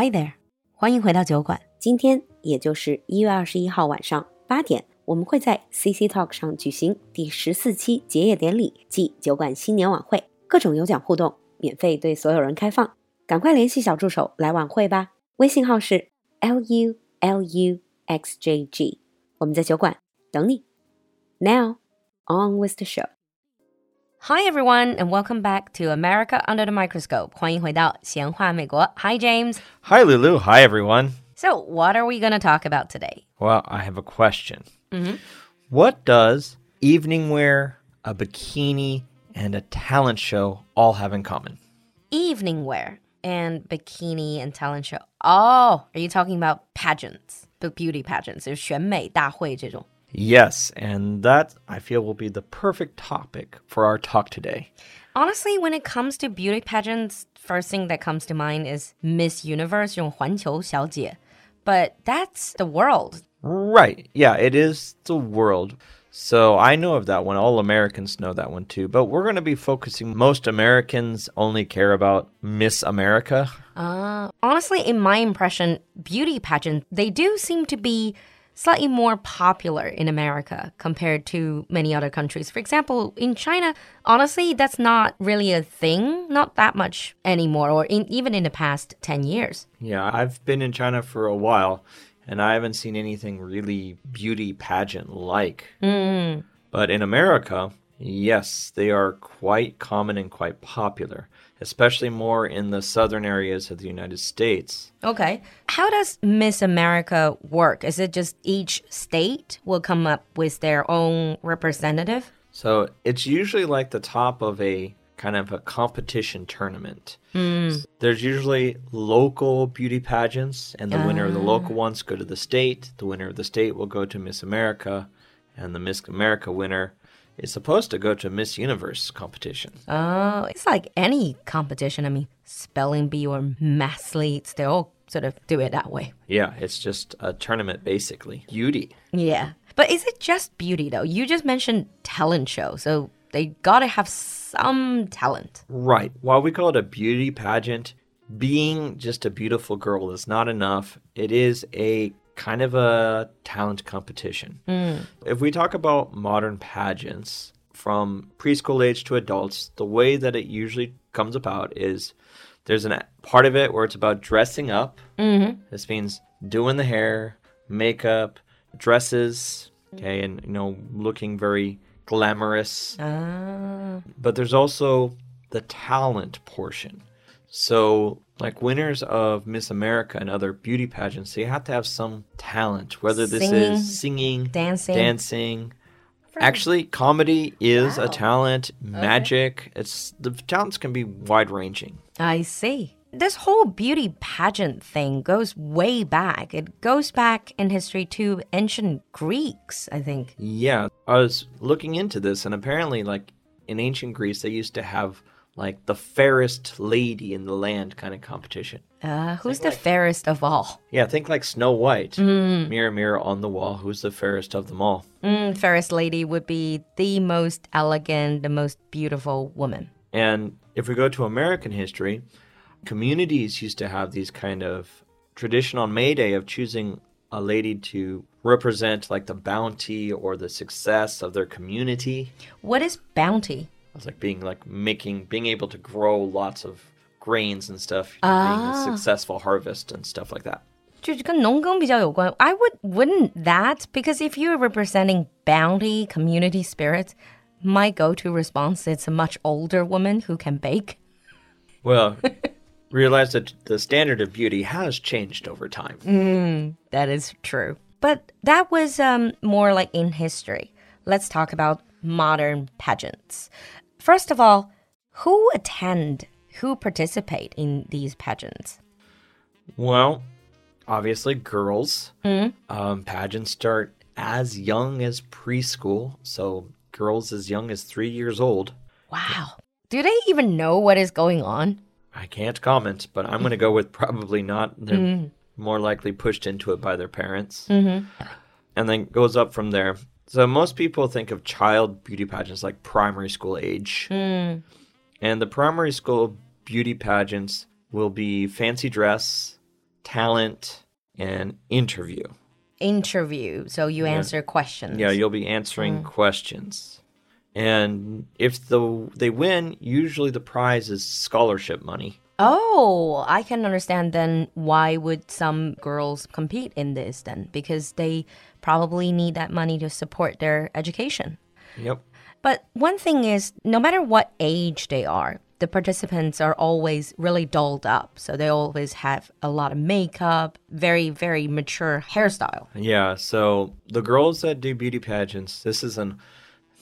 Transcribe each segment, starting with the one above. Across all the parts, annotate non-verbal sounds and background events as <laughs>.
Hi there，欢迎回到酒馆。今天也就是一月二十一号晚上八点，我们会在 CC Talk 上举行第十四期结业典礼暨酒馆新年晚会，各种有奖互动，免费对所有人开放。赶快联系小助手来晚会吧，微信号是 l u l u x j g，我们在酒馆等你。Now on with the show. Hi everyone, and welcome back to America Under the Microscope. 欢迎回到闲话美国. Hi James. Hi Lulu. Hi everyone. So, what are we going to talk about today? Well, I have a question. What does evening wear, a bikini, and a talent show all have in common? Evening wear and bikini and talent show. Oh, are you talking about pageants? The beauty pageants, 就是选美大会这种。 Yes, and that I feel will be the perfect topic for our talk today. Honestly, when it comes to beauty pageants, first thing that comes to mind is Miss Universe, 这种环球小姐. But that's the world. Right. Yeah, it is the world. So I know of that one. All Americans know that one too. But we're going to be focusing, most Americans only care about Miss America. Uh, honestly, in my impression, beauty pageants, they do seem to be slightly more popular in America compared to many other countries. For example, in China, honestly, that's not really a thing, not that much anymore, or in, even in the past 10 years. Yeah, I've been in China for a while and I haven't seen anything really beauty pageant like. Mm-hmm. But in America, yes, they are quite common and quite popular, especially more in the southern areas of the United States. Okay. How does Miss America work? Is it just each state will come up with their own representative? So it's usually like the top of a kind of a competition tournament. Hmm. There's usually local beauty pageants, and the winner of the local ah. ones go to the state. The winner of the state will go to Miss America, and the Miss America winner is supposed to go to Miss Universe competition. Oh, it's like any competition. I mean, spelling bee or mathletes, they all sort of do it that way. Yeah, it's just a tournament basically. Beauty. Yeah. But is it just beauty though? You just mentioned talent show, so they gotta have some talent. Right. While we call it a beauty pageant, being just a beautiful girl is not enough. It is a kind of a talent competition. If we talk about modern pageants from preschool age to adults, the way that it usually comes about is there's a part of it where it's about dressing up. Mm-hmm. This means doing the hair, makeup, dresses, okay, and you know, looking very glamorous Ah. but there's also the talent portion. So, like winners of Miss America and other beauty pageants, they have to have some talent, whether this Singing, is singing, dancing. dancing. Actually, comedy is a talent, magic. It's the talents can be wide ranging. I see. This whole beauty pageant thing goes way back. It goes back in history to ancient Greeks, I think. Yeah, I was looking into this, and apparently, like in ancient Greece, they used to have like the fairest lady in the land kind of competition. Uh, who's the fairest of all? Yeah, think like Snow White. Mirror, mirror on the wall, who's the fairest of them all? Mm, fairest lady would be the most elegant, the most beautiful woman. And if we go to American history, communities used to have these kind of tradition on May Day of choosing a lady to represent like the bounty or the success of their community. What is bounty? It's like being like making being able to grow lots of grains and stuff, being a successful harvest and stuff like that. 就是跟农耕比较有关. I would wouldn't that because if you're representing bounty, community spirit, my go-to response is a much older woman who can bake. Well, <laughs> realize that the standard of beauty has changed over time. That is true. But that was um, more like in history. Let's talk about modern pageants. First of all, who attend, who participate in these pageants? Well, obviously, girls. Um, pageants start as young as preschool, so girls as young as three years old. Wow. Do they even know what is going on? I can't comment, but I'm going to go with probably not. They're more likely pushed into it by their parents. Mm-hmm. And then goes up from there. So most people think of child beauty pageants like primary school age. Hmm. And the primary school beauty pageants will be fancy dress, talent, and interview. Interview. So you answer questions. Yeah, you'll be answering hmm. questions. And if the they win, usually the prize is scholarship money. Oh, I can understand then why would some girls compete in this then because they probably need that money to support their education. Yep. But one thing is no matter what age they are, the participants are always really dolled up. So they always have a lot of makeup, very very mature hairstyle. Yeah, so the girls that do beauty pageants, this is an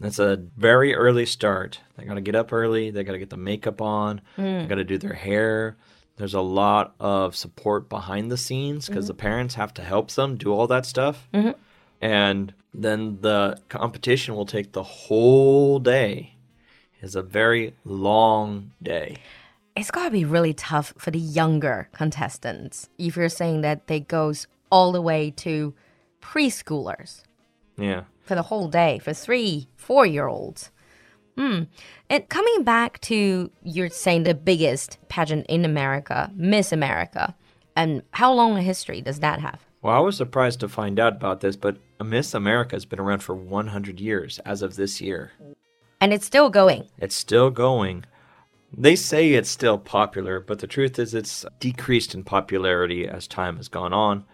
that's a very early start. They got to get up early. They got to get the makeup on. They mm. got to do their hair. There's a lot of support behind the scenes because the mm-hmm. parents have to help them do all that stuff. Mm-hmm. And then the competition will take the whole day. It's a very long day. It's got to be really tough for the younger contestants if you're saying that they goes all the way to preschoolers. Yeah. for the whole day for three, four year olds. Hmm. And coming back to you're saying the biggest pageant in America, Miss America, and how long a history does that have? Well, I was surprised to find out about this, but Miss America has been around for 100 years as of this year. And it's still going. It's still going. They say it's still popular, but the truth is it's decreased in popularity as time has gone on.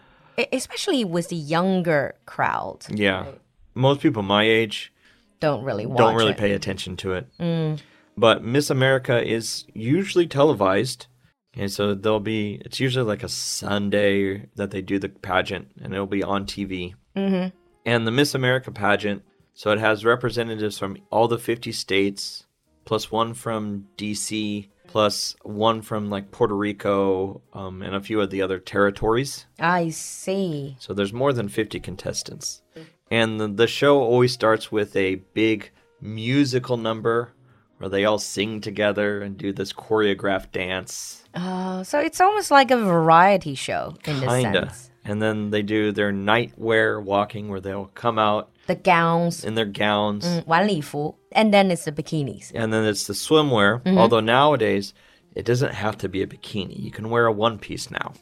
Especially with the younger crowd. Yeah. Most people my age Don't really watch don't really it. pay attention to it. But Miss America is usually televised. And so there'll be, it's usually like a Sunday that they do the pageant and it'll be on TV. Mm-hmm. And the Miss America pageant, so it has representatives from all the 50 states, plus one from DC, plus one from like Puerto Rico um, and a few of the other territories. I see. So there's more than 50 contestants. And the, the show always starts with a big musical number where they all sing together and do this choreographed dance. Uh, so it's almost like a variety show in this Kinda. sense. And then they do their nightwear walking where they'll come out The gowns, in their gowns. 晚礼服, and then it's the bikinis. And then it's the swimwear. Although nowadays, it doesn't have to be a bikini. You can wear a one piece now.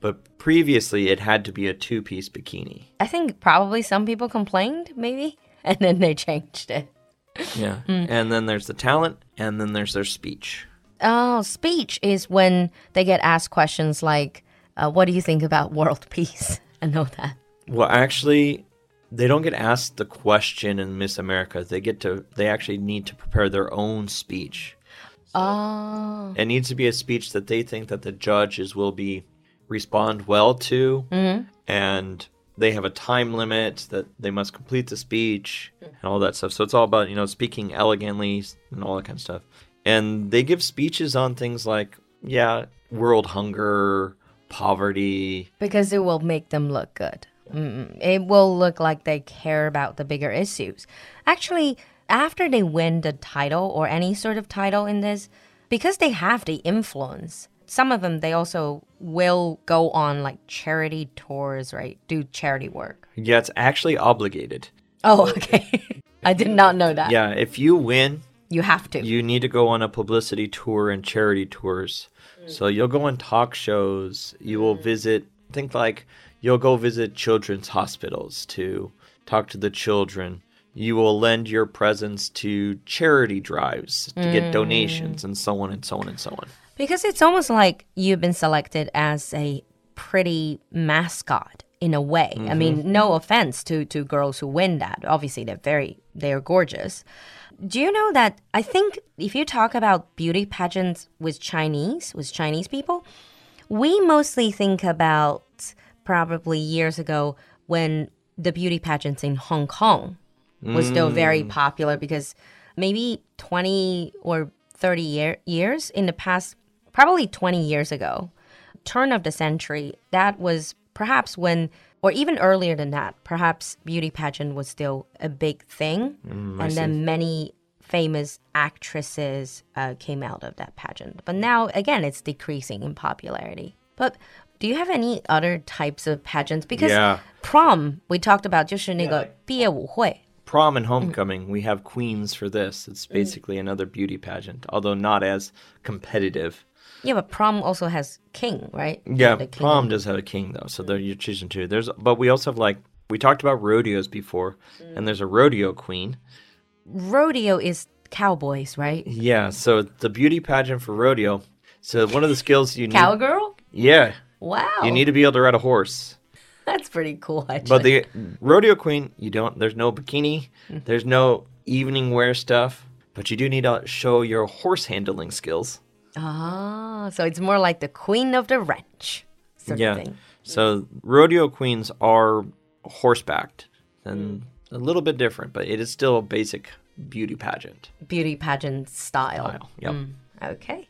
But previously, it had to be a two piece bikini. I think probably some people complained, maybe, <laughs> and then they changed it. Yeah. <laughs> And then there's the talent, and then there's their speech. Oh, speech is when they get asked questions like, uh, "What do you think about world <laughs> peace?" I know that. Well, actually, they don't get asked the question in Miss America. They get to, they actually need to prepare their own speech. Oh, It needs to be a speech that they think that the judges will be respond well to, Hmm. and they have a time limit that they must complete the speech and all that stuff. So it's all about you know speaking elegantly and all that kind of stuff. And they give speeches on things like yeah, world hunger, poverty, because it will make them look good. Mm, it will look like they care about the bigger issues. Actually, after they win the title or any sort of title in this, because they have the influence, some of them they also will go on like charity tours, right? Do charity work. Yeah, it's actually obligated. Oh, okay. <laughs> I did not know that. Yeah, if you win, You have to. you need to go on a publicity tour and charity tours. So you'll go on talk shows. You will visit, think like you'll go visit children's hospitals to talk to the children. You will lend your presence to charity drives to get mm. donations and so on and so on and so on. Because it's almost like you've been selected as a pretty mascot in a way. I mm-hmm. mean, no offense to, to girls who win that. Obviously, they're very, they're gorgeous. Do you know that I think if you talk about beauty pageants with Chinese, with Chinese people, we mostly think about probably years ago when the beauty pageants in Hong Kong was still very popular because maybe 20 or 30 year, years in the past, probably 20 years ago, turn of the century, that was perhaps when, or even earlier than that, perhaps beauty pageant was still a big thing. and then many famous actresses uh, came out of that pageant. But now, again, it's decreasing in popularity. But do you have any other types of pageants? Because Yeah. prom, we talked about 就是那个毕业舞会. Prom and homecoming, we have queens for this. It's basically another beauty pageant, although not as competitive. Yeah, but prom also has king, right? Yeah, The king. prom does have a king though, so there you're choosing two. There's, but we also have like we talked about rodeos before, and there's a rodeo queen. Rodeo is cowboys, right? Yeah, so the beauty pageant for rodeo. So one of the skills you need, Cowgirl? yeah, Wow. you need to be able to ride a horse. That's pretty cool, actually. But the rodeo queen, you don't. There's no bikini. Mm. There's no evening wear stuff. But you do need to show your horse handling skills. Ah, so it's more like the queen of the ranch sort yeah. of thing. So rodeo queens are horsebacked and mm. a little bit different, but it is still a basic beauty pageant Beauty pageant style. style. Yep. Mm, okay.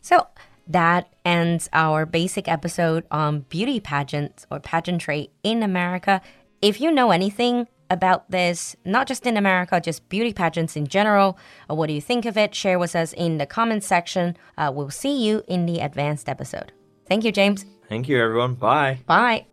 So that ends our basic episode on beauty pageants or pageantry in America. If you know anything about this, not just in America, just beauty pageants in general, or what do you think of it, share with us in the comments section. Uh, we'll see you in the advanced episode. Thank you, James. Thank you, everyone. Bye. Bye.